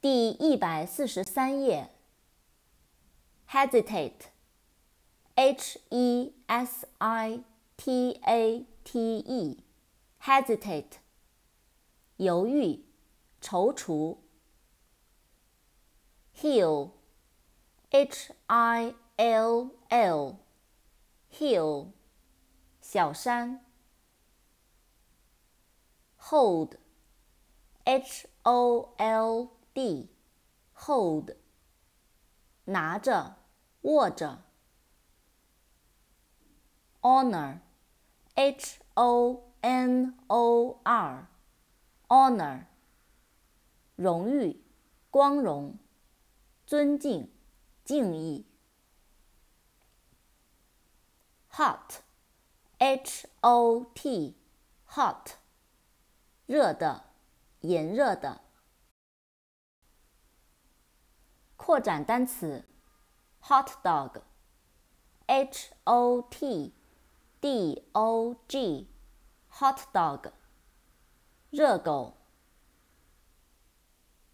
第一百四十三页。hesitate，h-e-s-i-t-a-t-e，hesitate，犹豫、踌躇。hill，h-i-l-l，hill，小山。hold，h-o-l。D hold 拿着握着，honor H O N O R honor 荣誉光荣尊敬敬意，hot H O T hot 热的炎热的。扩展单词：hot dog，h o t d o g，hot dog，热狗。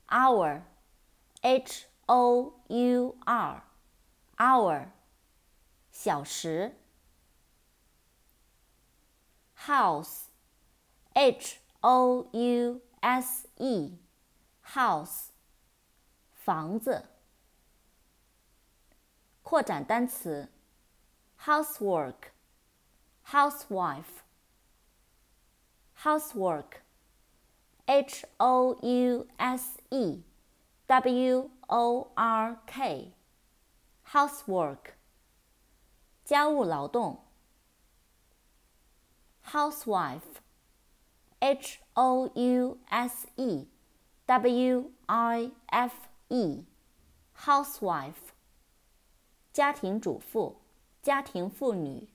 hour，h o u r，hour，小时。house，h o u s e，house，房子。扩展单词：housework，housework，h o u s e w o r k，housework，家务劳动。housewife，h o u s e w i f e，housewife。 家庭主妇，家庭妇女。